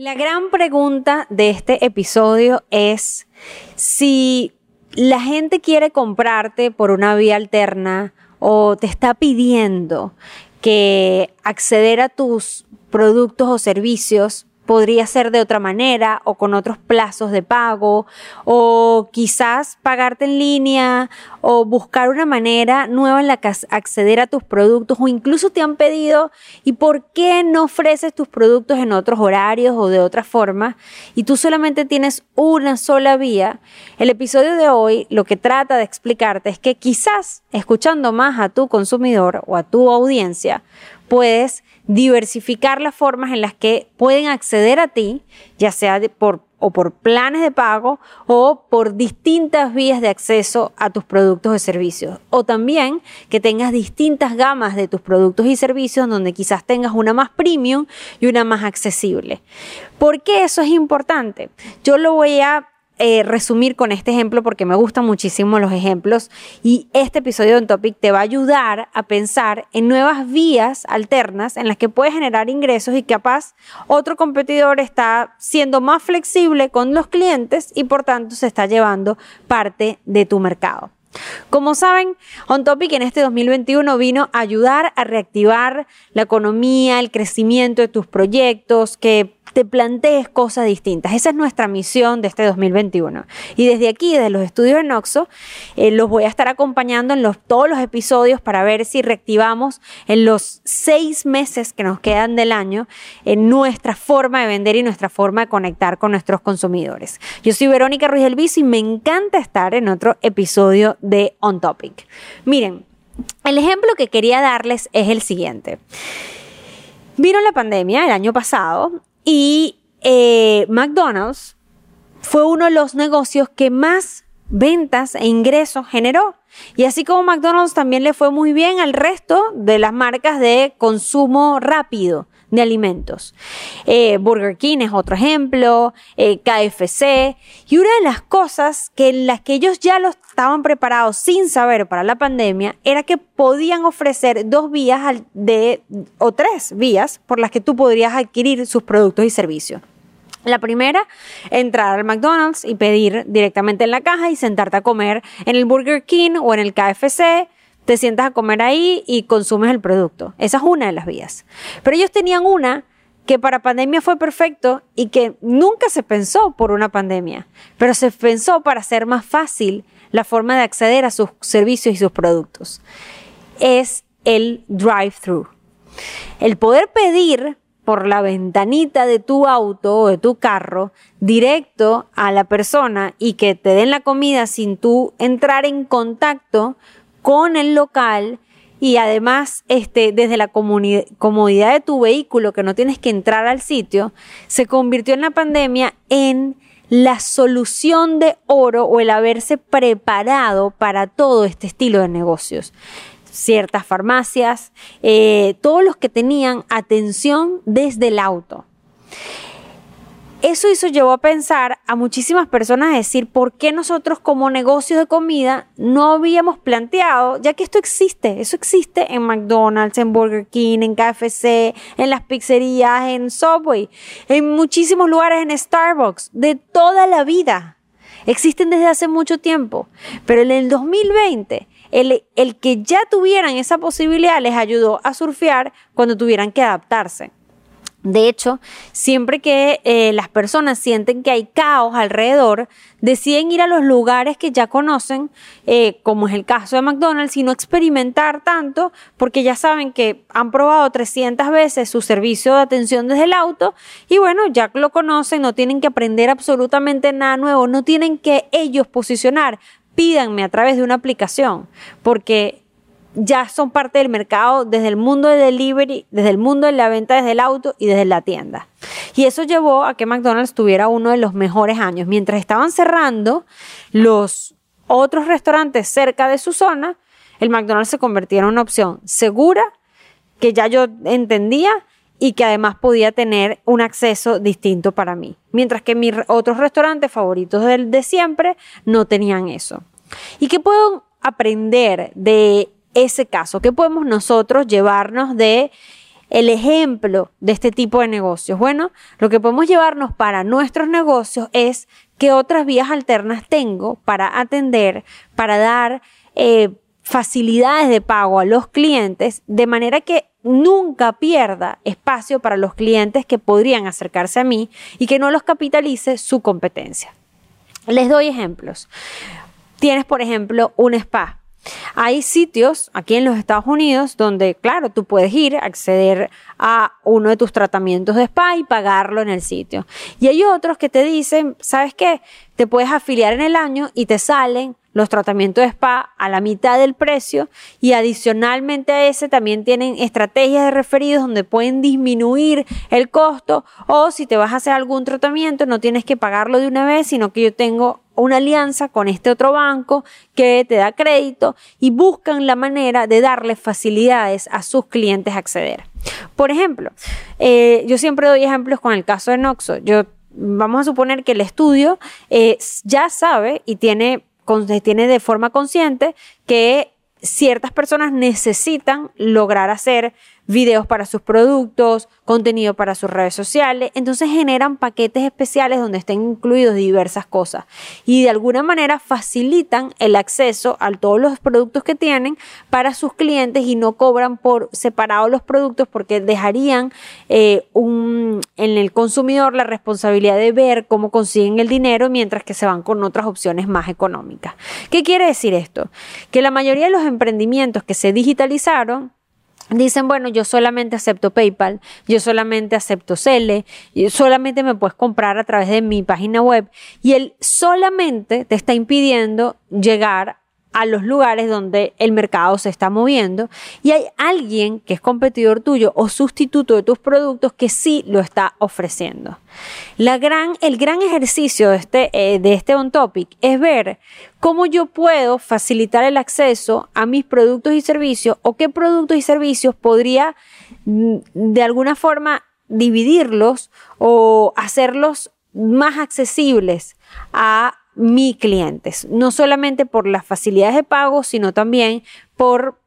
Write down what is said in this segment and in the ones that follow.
La gran pregunta de este episodio es si la gente quiere comprarte por una vía alterna o te está pidiendo que acceder a tus productos o servicios podría ser de otra manera o con otros plazos de pago o quizás pagarte en línea o buscar una manera nueva en la que acceder a tus productos o incluso te han pedido y por qué no ofreces tus productos en otros horarios o de otra forma y tú solamente tienes una sola vía. El episodio de hoy lo que trata de explicarte es que quizás escuchando más a tu consumidor o a tu audiencia puedes diversificar las formas en las que pueden acceder a ti, ya sea por o por planes de pago o por distintas vías de acceso a tus productos y servicios. O también que tengas distintas gamas de tus productos y servicios donde quizás tengas una más premium y una más accesible. ¿Por qué eso es importante? Yo lo voy a eh, resumir con este ejemplo porque me gustan muchísimo los ejemplos y este episodio de Topic te va a ayudar a pensar en nuevas vías alternas en las que puedes generar ingresos y capaz otro competidor está siendo más flexible con los clientes y por tanto se está llevando parte de tu mercado. Como saben, On Topic en este 2021 vino a ayudar a reactivar la economía, el crecimiento de tus proyectos, que te plantees cosas distintas. Esa es nuestra misión de este 2021. Y desde aquí, desde los estudios de Noxo, eh, los voy a estar acompañando en los, todos los episodios para ver si reactivamos en los seis meses que nos quedan del año en nuestra forma de vender y nuestra forma de conectar con nuestros consumidores. Yo soy Verónica Ruiz del y me encanta estar en otro episodio de On Topic. Miren, el ejemplo que quería darles es el siguiente. Vino la pandemia el año pasado y eh, McDonald's fue uno de los negocios que más ventas e ingresos generó. Y así como McDonald's también le fue muy bien al resto de las marcas de consumo rápido de alimentos. Eh, Burger King es otro ejemplo, eh, KFC. Y una de las cosas que las que ellos ya lo estaban preparados sin saber para la pandemia era que podían ofrecer dos vías de, o tres vías por las que tú podrías adquirir sus productos y servicios. La primera, entrar al McDonald's y pedir directamente en la caja y sentarte a comer en el Burger King o en el KFC te sientas a comer ahí y consumes el producto. Esa es una de las vías. Pero ellos tenían una que para pandemia fue perfecto y que nunca se pensó por una pandemia, pero se pensó para hacer más fácil la forma de acceder a sus servicios y sus productos. Es el drive-thru. El poder pedir por la ventanita de tu auto o de tu carro directo a la persona y que te den la comida sin tú entrar en contacto con el local y además este, desde la comodidad de tu vehículo que no tienes que entrar al sitio, se convirtió en la pandemia en la solución de oro o el haberse preparado para todo este estilo de negocios. Ciertas farmacias, eh, todos los que tenían atención desde el auto. Eso hizo llevó a pensar a muchísimas personas a decir por qué nosotros como negocios de comida no habíamos planteado, ya que esto existe, eso existe en McDonald's, en Burger King, en KFC, en las pizzerías, en Subway, en muchísimos lugares, en Starbucks, de toda la vida. Existen desde hace mucho tiempo, pero en el 2020 el, el que ya tuvieran esa posibilidad les ayudó a surfear cuando tuvieran que adaptarse. De hecho, siempre que eh, las personas sienten que hay caos alrededor, deciden ir a los lugares que ya conocen, eh, como es el caso de McDonald's, y no experimentar tanto, porque ya saben que han probado 300 veces su servicio de atención desde el auto, y bueno, ya lo conocen, no tienen que aprender absolutamente nada nuevo, no tienen que ellos posicionar, pídanme a través de una aplicación, porque ya son parte del mercado desde el mundo de delivery, desde el mundo de la venta desde el auto y desde la tienda. Y eso llevó a que McDonald's tuviera uno de los mejores años. Mientras estaban cerrando los otros restaurantes cerca de su zona, el McDonald's se convertía en una opción segura, que ya yo entendía y que además podía tener un acceso distinto para mí. Mientras que mis otros restaurantes favoritos de, de siempre no tenían eso. ¿Y qué puedo aprender de ese caso? ¿Qué podemos nosotros llevarnos de el ejemplo de este tipo de negocios? Bueno, lo que podemos llevarnos para nuestros negocios es qué otras vías alternas tengo para atender, para dar eh, facilidades de pago a los clientes, de manera que nunca pierda espacio para los clientes que podrían acercarse a mí y que no los capitalice su competencia. Les doy ejemplos. Tienes, por ejemplo, un spa. Hay sitios aquí en los Estados Unidos donde, claro, tú puedes ir, acceder a uno de tus tratamientos de spa y pagarlo en el sitio. Y hay otros que te dicen, ¿sabes qué? Te puedes afiliar en el año y te salen los tratamientos de spa a la mitad del precio y adicionalmente a ese también tienen estrategias de referidos donde pueden disminuir el costo o si te vas a hacer algún tratamiento no tienes que pagarlo de una vez sino que yo tengo una alianza con este otro banco que te da crédito y buscan la manera de darle facilidades a sus clientes a acceder. Por ejemplo, eh, yo siempre doy ejemplos con el caso de Noxo. Yo vamos a suponer que el estudio eh, ya sabe y tiene tiene de forma consciente que ciertas personas necesitan lograr hacer videos para sus productos, contenido para sus redes sociales. Entonces generan paquetes especiales donde estén incluidos diversas cosas y de alguna manera facilitan el acceso a todos los productos que tienen para sus clientes y no cobran por separado los productos porque dejarían eh, un, en el consumidor la responsabilidad de ver cómo consiguen el dinero mientras que se van con otras opciones más económicas. ¿Qué quiere decir esto? Que la mayoría de los emprendimientos que se digitalizaron Dicen, bueno, yo solamente acepto PayPal, yo solamente acepto Cele, solamente me puedes comprar a través de mi página web y él solamente te está impidiendo llegar a los lugares donde el mercado se está moviendo y hay alguien que es competidor tuyo o sustituto de tus productos que sí lo está ofreciendo. La gran, el gran ejercicio de este, eh, de este On Topic es ver cómo yo puedo facilitar el acceso a mis productos y servicios o qué productos y servicios podría mm, de alguna forma dividirlos o hacerlos más accesibles a mis clientes, no solamente por las facilidades de pago, sino también por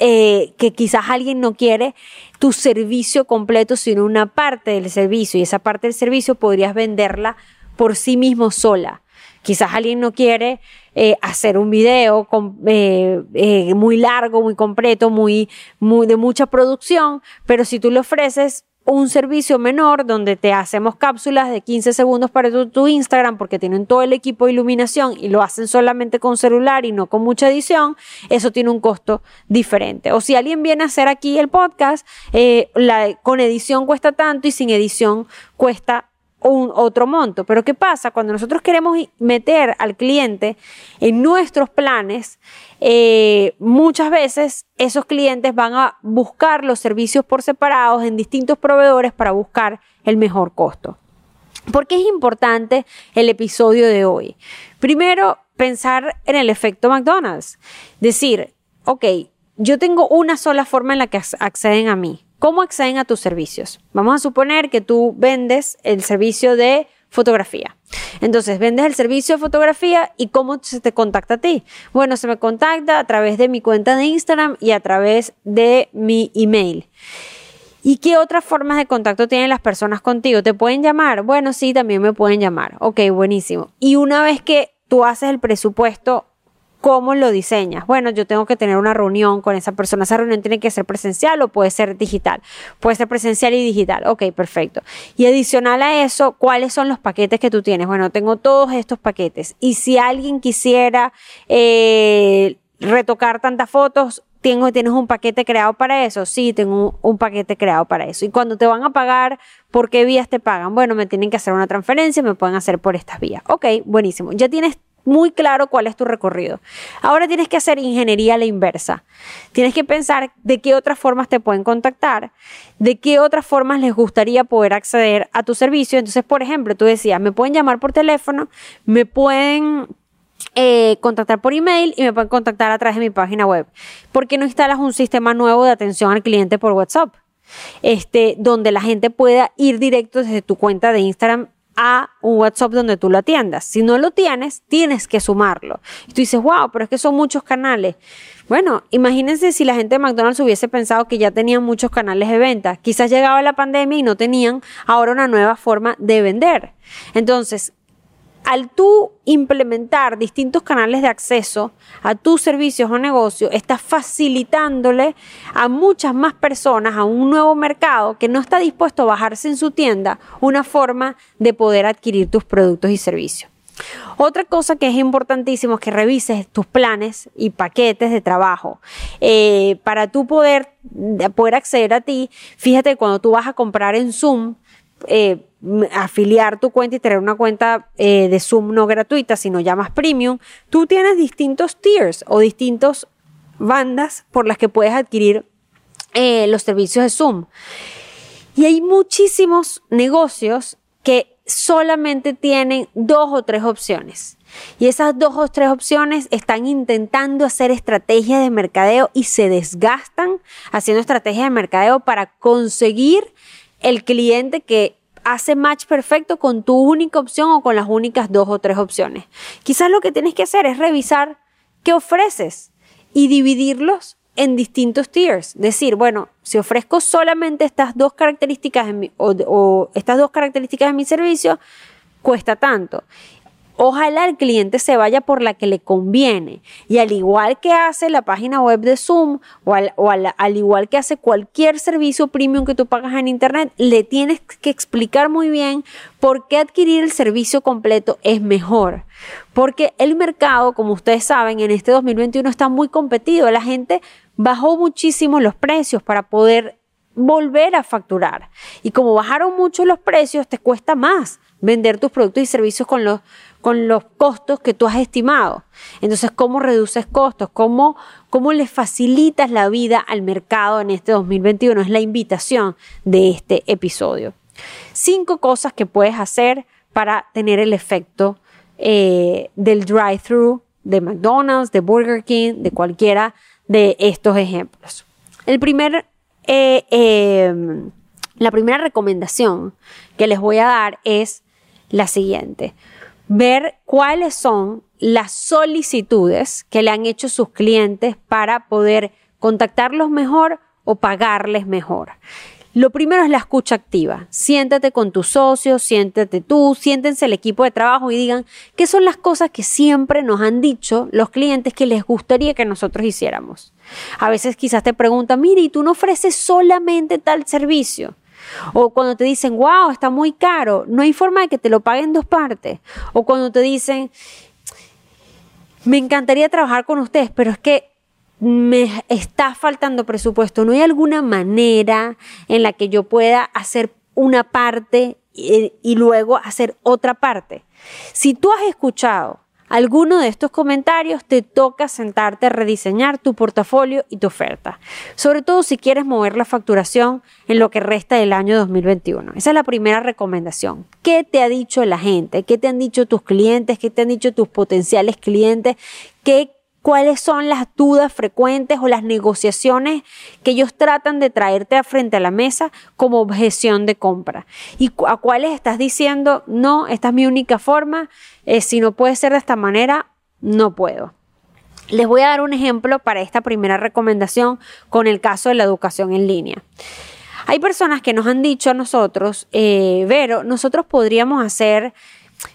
eh, que quizás alguien no quiere tu servicio completo, sino una parte del servicio, y esa parte del servicio podrías venderla por sí mismo sola. Quizás alguien no quiere eh, hacer un video eh, muy largo, muy completo, muy, muy de mucha producción, pero si tú le ofreces un servicio menor donde te hacemos cápsulas de 15 segundos para tu, Instagram porque tienen todo el equipo de iluminación y lo hacen solamente con celular y no con mucha edición, eso tiene un costo diferente. O si alguien viene a hacer aquí el podcast, eh, la, con edición cuesta tanto y sin edición cuesta un otro monto. Pero ¿qué pasa? Cuando nosotros queremos meter al cliente en nuestros planes, eh, muchas veces esos clientes van a buscar los servicios por separados en distintos proveedores para buscar el mejor costo. ¿Por qué es importante el episodio de hoy? Primero, pensar en el efecto McDonald's. Decir, ok, yo tengo una sola forma en la que acceden a mí. ¿Cómo acceden a tus servicios? Vamos a suponer que tú vendes el servicio de fotografía. Entonces, vendes el servicio de fotografía y cómo se te contacta a ti. Bueno, se me contacta a través de mi cuenta de Instagram y a través de mi email. ¿Y qué otras formas de contacto tienen las personas contigo? ¿Te pueden llamar? Bueno, sí, también me pueden llamar. Ok, buenísimo. Y una vez que tú haces el presupuesto ¿Cómo lo diseñas? Bueno, yo tengo que tener una reunión con esa persona. Esa reunión tiene que ser presencial o puede ser digital. Puede ser presencial y digital. Ok, perfecto. Y adicional a eso, ¿cuáles son los paquetes que tú tienes? Bueno, tengo todos estos paquetes. Y si alguien quisiera eh, retocar tantas fotos, ¿Tengo, ¿Tienes un paquete creado para eso? Sí, tengo un, paquete creado para eso. Y cuando te van a pagar, ¿por qué vías te pagan? Bueno, me tienen que hacer una transferencia, me pueden hacer por estas vías. Ok, buenísimo. Ya tienes muy claro cuál es tu recorrido. Ahora tienes que hacer ingeniería a la inversa. Tienes que pensar de qué otras formas te pueden contactar, de qué otras formas les gustaría poder acceder a tu servicio. Entonces, por ejemplo, tú decías, me pueden llamar por teléfono, me pueden eh, contactar por email y me pueden contactar a través de mi página web. ¿Por qué no instalas un sistema nuevo de atención al cliente por WhatsApp? Este, donde la gente pueda ir directo desde tu cuenta de Instagram a un WhatsApp donde tú lo atiendas. Si no lo tienes, tienes que sumarlo. Y tú dices, wow, pero es que son muchos canales. Bueno, imagínense si la gente de McDonald's hubiese pensado que ya tenían muchos canales de venta. Quizás llegaba la pandemia y no tenían ahora una nueva forma de vender. Entonces, al tú implementar distintos canales de acceso a tus servicios o negocios, estás facilitándole a muchas más personas, a un nuevo mercado que no está dispuesto a bajarse en su tienda, una forma de poder adquirir tus productos y servicios. Otra cosa que es importantísimo es que revises tus planes y paquetes de trabajo. Eh, para tú poder, poder acceder a ti, fíjate cuando tú vas a comprar en Zoom, eh, afiliar tu cuenta y tener una cuenta eh, de Zoom no gratuita, sino ya más premium, tú tienes distintos tiers o distintos bandas por las que puedes adquirir eh, los servicios de Zoom. Y hay muchísimos negocios que solamente tienen dos o tres opciones. Y esas dos o tres opciones están intentando hacer estrategias de mercadeo y se desgastan haciendo estrategias de mercadeo para conseguir el cliente que hace match perfecto con tu única opción o con las únicas dos o tres opciones. Quizás lo que tienes que hacer es revisar qué ofreces y dividirlos en distintos tiers. Decir, bueno, si ofrezco solamente estas dos características o, o estas dos características de mi servicio, cuesta tanto. Ojalá el cliente se vaya por la que le conviene. Y al igual que hace la página web de Zoom o, al, al, igual que hace cualquier servicio premium que tú pagas en Internet, le tienes que explicar muy bien por qué adquirir el servicio completo es mejor. Porque el mercado, como ustedes saben, en este 2021 está muy competido. La gente bajó muchísimo los precios para poder volver a facturar. Y como bajaron mucho los precios, te cuesta más vender tus productos y servicios con los, con los costos que tú has estimado. Entonces, ¿cómo reduces costos? ¿Cómo, ¿Cómo le facilitas la vida al mercado en este 2021? Es la invitación de este episodio. Cinco cosas que puedes hacer para tener el efecto eh, del drive-thru de McDonald's, de Burger King, de cualquiera de estos ejemplos. El primer, eh, em, la primera recomendación que les voy a dar es la siguiente ver cuáles son las solicitudes que le han hecho sus clientes para poder contactarlos mejor o pagarles mejor. Lo primero es la escucha activa. Siéntate con tus socios, siéntate tú, siéntense el equipo de trabajo y digan qué son las cosas que siempre nos han dicho los clientes que les gustaría que nosotros hiciéramos. A veces quizás te preguntan, mire, ¿y tú no ofreces solamente tal servicio? O cuando te dicen, wow, está muy caro, no hay forma de que te lo paguen dos partes. O cuando te dicen, me encantaría trabajar con ustedes, pero es que me está faltando presupuesto. ¿No hay alguna manera en la que yo pueda hacer una parte y, y luego hacer otra parte? Si tú has escuchado alguno de estos comentarios, te toca sentarte a rediseñar tu portafolio y tu oferta. Sobre todo si quieres mover la facturación en lo que resta del año 2021. Esa es la primera recomendación. ¿Qué te ha dicho la gente? ¿Qué te han dicho tus clientes? ¿Qué te han dicho tus potenciales clientes? ¿Qué cuáles son las dudas frecuentes o las negociaciones que ellos tratan de traerte frente a la mesa como objeción de compra y a cuáles estás diciendo, no, esta es mi única forma, eh, si no puede ser de esta manera, no puedo. Les voy a dar un ejemplo para esta primera recomendación con el caso de la educación en línea. Hay personas que nos han dicho a nosotros, eh, Vero, nosotros podríamos hacer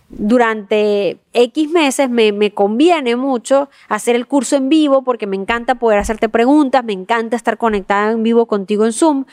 durante X meses me, conviene mucho hacer el curso en vivo porque me encanta poder hacerte preguntas, me encanta estar conectada en vivo contigo en Zoom,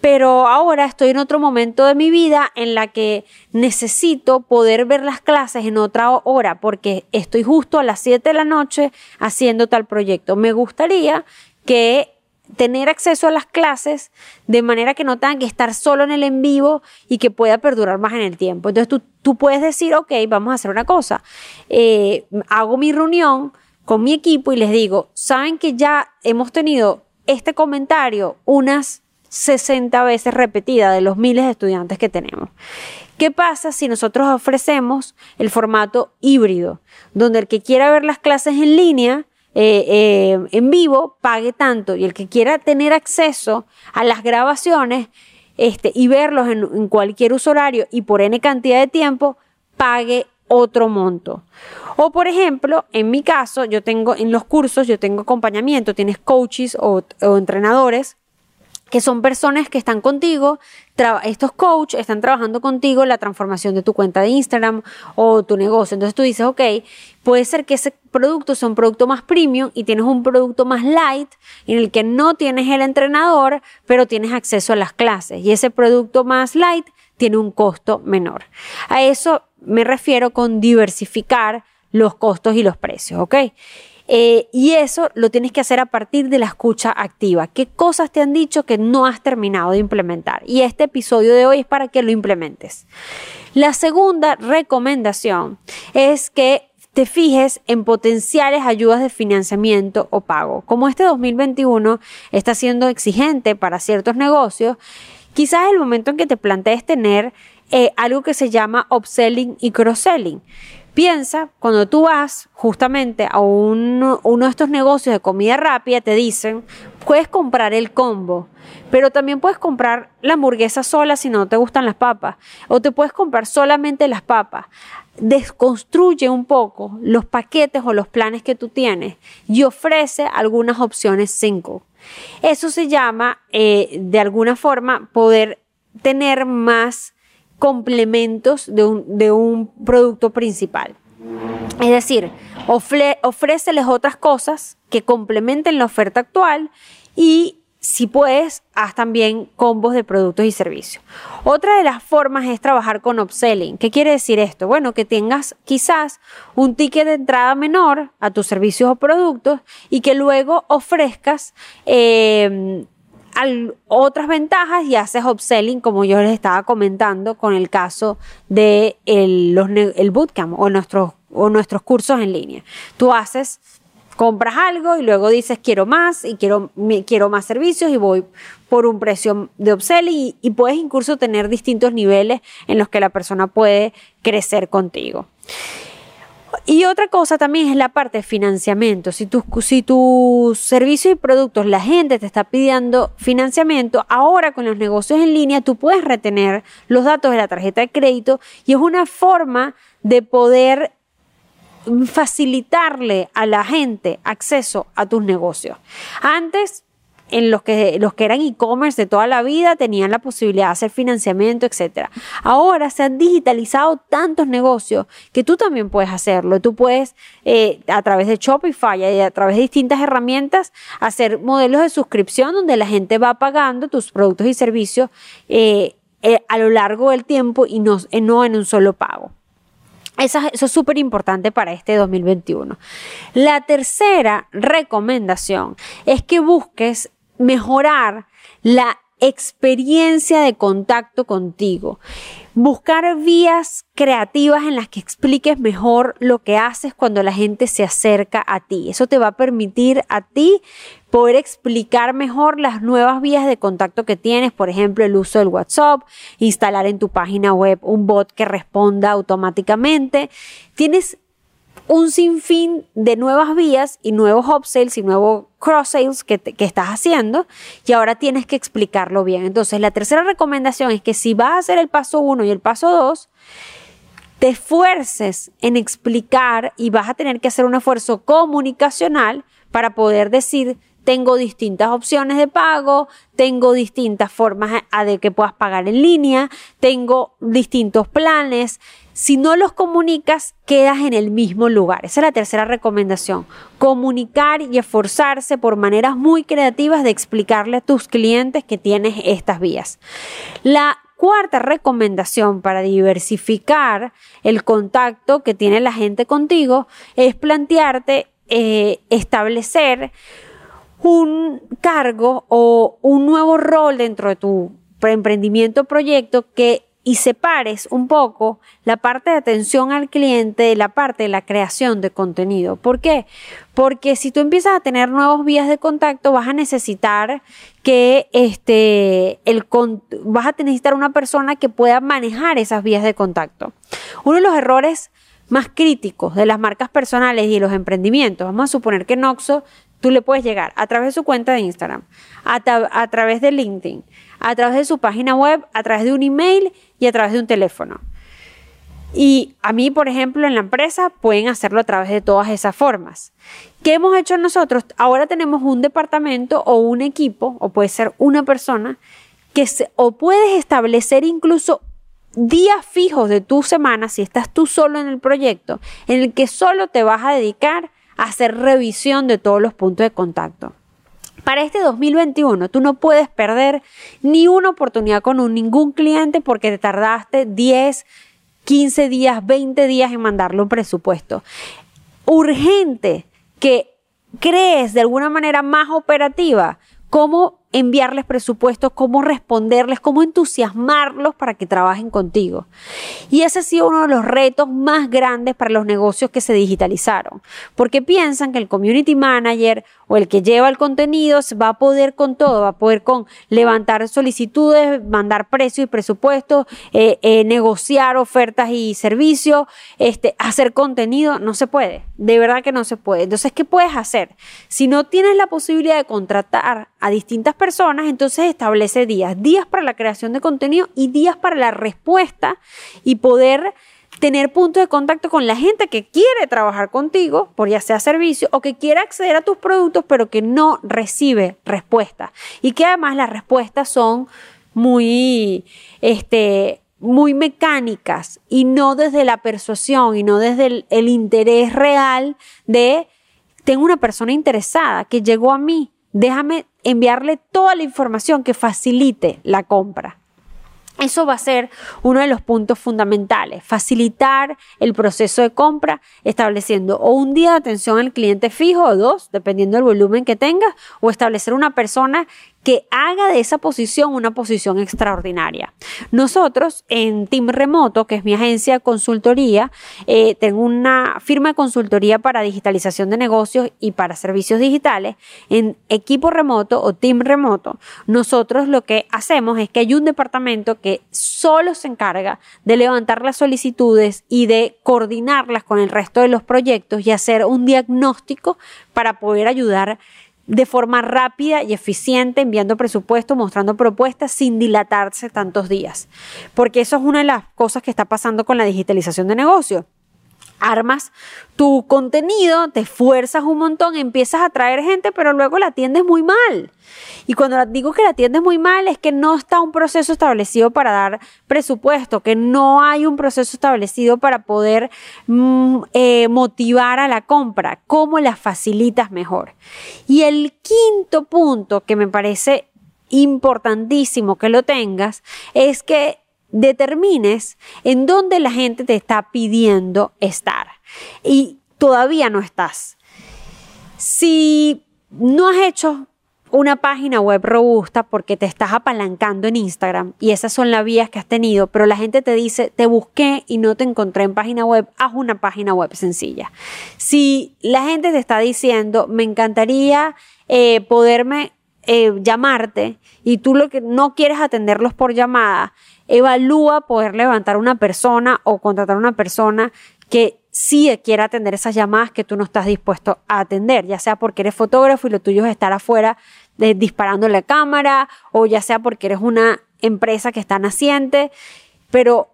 pero ahora estoy en otro momento de mi vida en la que necesito poder ver las clases en otra hora porque estoy justo a las 7 de la noche haciendo tal proyecto. Me gustaría que tener acceso a las clases de manera que no tengan que estar solo en el en vivo y que pueda perdurar más en el tiempo. Entonces tú, tú puedes decir, ok, vamos a hacer una cosa. Eh, hago mi reunión con mi equipo y les digo, saben que ya hemos tenido este comentario unas 60 veces repetida de los miles de estudiantes que tenemos. ¿Qué pasa si nosotros ofrecemos el formato híbrido, donde el que quiera ver las clases en línea eh, eh, en vivo pague tanto y el que quiera tener acceso a las grabaciones este, y verlos en, cualquier uso horario y por N cantidad de tiempo, pague otro monto. O por ejemplo, en mi caso, yo tengo en los cursos, yo tengo acompañamiento, tienes coaches o entrenadores que son personas que están contigo, estos coaches están trabajando contigo la transformación de tu cuenta de Instagram o tu negocio. Entonces tú dices, ok, puede ser que ese producto sea un producto más premium y tienes un producto más light en el que no tienes el entrenador, pero tienes acceso a las clases. Y ese producto más light tiene un costo menor. A eso me refiero con diversificar los costos y los precios, ¿ok? Eh, y eso lo tienes que hacer a partir de la escucha activa. ¿Qué cosas te han dicho que no has terminado de implementar? Y este episodio de hoy es para que lo implementes. La segunda recomendación es que te fijes en potenciales ayudas de financiamiento o pago. Como este 2021 está siendo exigente para ciertos negocios, quizás el momento en que te plantees tener eh, algo que se llama upselling y cross-selling. Piensa, cuando tú vas justamente a uno de estos negocios de comida rápida, te dicen, puedes comprar el combo, pero también puedes comprar la hamburguesa sola si no te gustan las papas, o te puedes comprar solamente las papas. Desconstruye un poco los paquetes o los planes que tú tienes y ofrece algunas opciones single. Eso se llama, eh, de alguna forma, poder tener más complementos de un, de un producto principal. Es decir, ofréceles otras cosas que complementen la oferta actual y si puedes, haz también combos de productos y servicios. Otra de las formas es trabajar con upselling. ¿Qué quiere decir esto? Bueno, que tengas quizás un ticket de entrada menor a tus servicios o productos y que luego ofrezcas eh, otras ventajas y haces upselling, como yo les estaba comentando con el caso de el bootcamp o nuestros, o nuestros cursos en línea. Tú haces compras algo y luego dices quiero más y quiero, quiero más servicios y voy por un precio de upselling y, puedes incluso tener distintos niveles en los que la persona puede crecer contigo. Y otra cosa también es la parte de financiamiento. Si tus si tu servicios y productos, la gente te está pidiendo financiamiento, ahora con los negocios en línea tú puedes retener los datos de la tarjeta de crédito y es una forma de poder facilitarle a la gente acceso a tus negocios. Antes en los que, los que eran e-commerce de toda la vida tenían la posibilidad de hacer financiamiento, etc. Ahora se han digitalizado tantos negocios que tú también puedes hacerlo. Tú puedes, eh, a través de Shopify y a través de distintas herramientas, hacer modelos de suscripción donde la gente va pagando tus productos y servicios eh, eh, a lo largo del tiempo y no, no en un solo pago. Eso, es súper importante para este 2021. La tercera recomendación es que busques mejorar la experiencia de contacto contigo. Buscar vías creativas en las que expliques mejor lo que haces cuando la gente se acerca a ti. Eso te va a permitir a ti poder explicar mejor las nuevas vías de contacto que tienes, por ejemplo, el uso del WhatsApp, instalar en tu página web un bot que responda automáticamente. Tienes un sinfín de nuevas vías y nuevos upsells y nuevos cross sales que, estás haciendo y ahora tienes que explicarlo bien. Entonces, la tercera recomendación es que si vas a hacer el paso 1 y el paso 2, te esfuerces en explicar y vas a tener que hacer un esfuerzo comunicacional para poder decir tengo distintas opciones de pago, tengo distintas formas de que puedas pagar en línea, tengo distintos planes. Si no los comunicas, quedas en el mismo lugar. Esa es la tercera recomendación. Comunicar y esforzarse por maneras muy creativas de explicarle a tus clientes que tienes estas vías. La cuarta recomendación para diversificar el contacto que tiene la gente contigo es plantearte eh, establecer un cargo o un nuevo rol dentro de tu emprendimiento proyecto que y separes un poco la parte de atención al cliente de la parte de la creación de contenido. ¿Por qué? Porque si tú empiezas a tener nuevos vías de contacto, vas a necesitar que este, el, vas a necesitar una persona que pueda manejar esas vías de contacto. Uno de los errores más críticos de las marcas personales y de los emprendimientos, vamos a suponer que Noxo tú le puedes llegar a través de su cuenta de Instagram, a, través de LinkedIn, a través de su página web, a través de un email y a través de un teléfono. Y a mí, por ejemplo, en la empresa pueden hacerlo a través de todas esas formas. ¿Qué hemos hecho nosotros? Ahora tenemos un departamento o un equipo, o puede ser una persona, que se, o puedes establecer incluso días fijos de tu semana, si estás tú solo en el proyecto, en el que solo te vas a dedicar hacer revisión de todos los puntos de contacto. Para este 2021 tú no puedes perder ni una oportunidad con ningún cliente porque te tardaste 10, 15 días, 20 días en mandarle un presupuesto. Urgente que crees de alguna manera más operativa cómo enviarles presupuestos, cómo responderles, cómo entusiasmarlos para que trabajen contigo. Y ese ha sido uno de los retos más grandes para los negocios que se digitalizaron, porque piensan que el community manager o el que lleva el contenido va a poder con todo, va a poder con levantar solicitudes, mandar precios y presupuestos, eh, eh, negociar ofertas y servicios, este, hacer contenido, no se puede, de verdad que no se puede. Entonces, ¿qué puedes hacer? Si no tienes la posibilidad de contratar a distintas personas, entonces establece días, días para la creación de contenido y días para la respuesta y poder tener punto de contacto con la gente que quiere trabajar contigo, por ya sea servicio, o que quiere acceder a tus productos, pero que no recibe respuesta. Y que además las respuestas son muy, este, muy mecánicas y no desde la persuasión y no desde el, el interés real de, tengo una persona interesada que llegó a mí, déjame enviarle toda la información que facilite la compra. Eso va a ser uno de los puntos fundamentales, facilitar el proceso de compra estableciendo o un día de atención al cliente fijo o dos, dependiendo del volumen que tengas, o establecer una persona que haga de esa posición una posición extraordinaria. Nosotros en Team Remoto, que es mi agencia de consultoría, eh, tengo una firma de consultoría para digitalización de negocios y para servicios digitales. En equipo remoto o Team Remoto, nosotros lo que hacemos es que hay un departamento que solo se encarga de levantar las solicitudes y de coordinarlas con el resto de los proyectos y hacer un diagnóstico para poder ayudar de forma rápida y eficiente, enviando presupuestos, mostrando propuestas sin dilatarse tantos días. Porque eso es una de las cosas que está pasando con la digitalización de negocios armas tu contenido, te esfuerzas un montón, empiezas a atraer gente, pero luego la atiendes muy mal. Y cuando digo que la atiendes muy mal es que no está un proceso establecido para dar presupuesto, que no hay un proceso establecido para poder mm, eh, motivar a la compra. ¿Cómo la facilitas mejor? Y el quinto punto que me parece importantísimo que lo tengas es que determines en dónde la gente te está pidiendo estar y todavía no estás. Si no has hecho una página web robusta porque te estás apalancando en Instagram y esas son las vías que has tenido, pero la gente te dice, te busqué y no te encontré en página web, haz una página web sencilla. Si la gente te está diciendo, me encantaría eh, poderme eh, llamarte y tú lo que no quieres atenderlos por llamada, evalúa poder levantar una persona o contratar una persona que sí quiera atender esas llamadas que tú no estás dispuesto a atender, ya sea porque eres fotógrafo y lo tuyo es estar afuera de, disparando la cámara o ya sea porque eres una empresa que está naciente, pero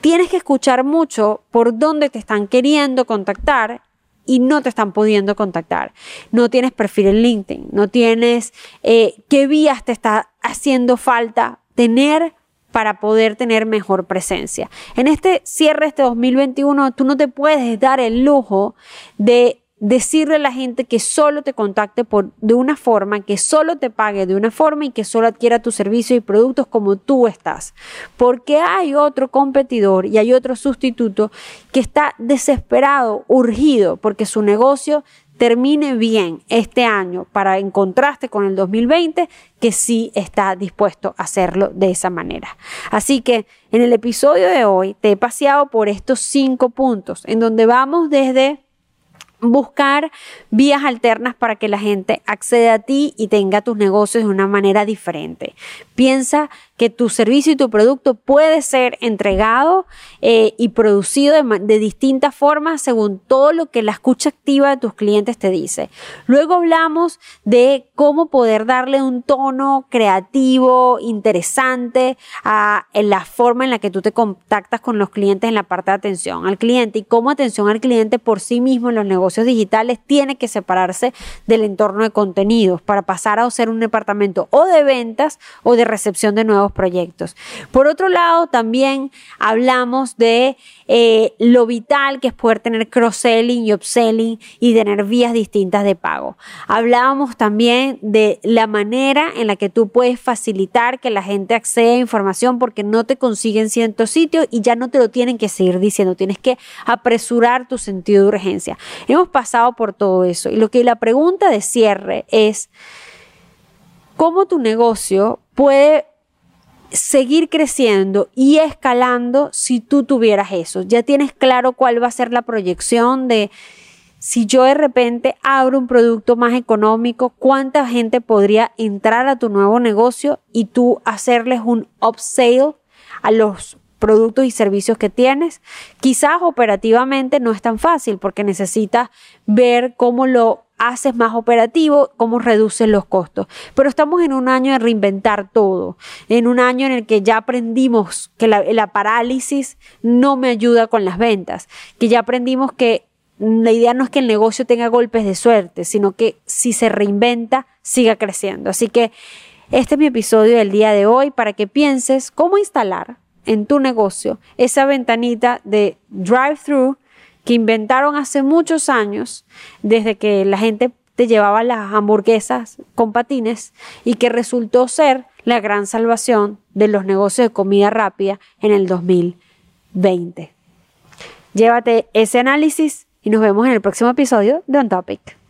tienes que escuchar mucho por dónde te están queriendo contactar y no te están pudiendo contactar. No tienes perfil en LinkedIn, no tienes eh, qué vías te está haciendo falta tener para poder tener mejor presencia. En este cierre, este 2021, tú no te puedes dar el lujo de decirle a la gente que solo te contacte por, de una forma, que solo te pague de una forma y que solo adquiera tus servicios y productos como tú estás. Porque hay otro competidor y hay otro sustituto que está desesperado, urgido, porque su negocio termine bien este año para en contraste con el 2020 que sí está dispuesto a hacerlo de esa manera. Así que en el episodio de hoy te he paseado por estos cinco puntos en donde vamos desde buscar vías alternas para que la gente acceda a ti y tenga tus negocios de una manera diferente. Piensa que tu servicio y tu producto puede ser entregado eh, y producido de, distintas formas según todo lo que la escucha activa de tus clientes te dice. Luego hablamos de cómo poder darle un tono creativo, interesante a en la forma en la que tú te contactas con los clientes en la parte de atención al cliente y cómo atención al cliente por sí mismo en los negocios digitales tiene que separarse del entorno de contenidos para pasar a ser un departamento o de ventas o de recepción de nuevos proyectos. Por otro lado, también hablamos de eh, lo vital que es poder tener cross-selling y upselling y tener vías distintas de pago. Hablábamos también de la manera en la que tú puedes facilitar que la gente acceda a información porque no te consiguen ciertos sitios y ya no te lo tienen que seguir diciendo, tienes que apresurar tu sentido de urgencia. Hemos pasado por todo eso y lo que la pregunta de cierre es, ¿cómo tu negocio puede seguir creciendo y escalando si tú tuvieras eso. Ya tienes claro cuál va a ser la proyección de si yo de repente abro un producto más económico, cuánta gente podría entrar a tu nuevo negocio y tú hacerles un upsale a los productos y servicios que tienes. Quizás operativamente no es tan fácil porque necesitas ver cómo lo haces más operativo, cómo reduces los costos. Pero estamos en un año de reinventar todo, en un año en el que ya aprendimos que la, parálisis no me ayuda con las ventas, que ya aprendimos que la idea no es que el negocio tenga golpes de suerte, sino que si se reinventa, siga creciendo. Así que este es mi episodio del día de hoy para que pienses cómo instalar en tu negocio esa ventanita de drive-thru que inventaron hace muchos años, desde que la gente te llevaba las hamburguesas con patines y que resultó ser la gran salvación de los negocios de comida rápida en el 2020. Llévate ese análisis y nos vemos en el próximo episodio de On Topic.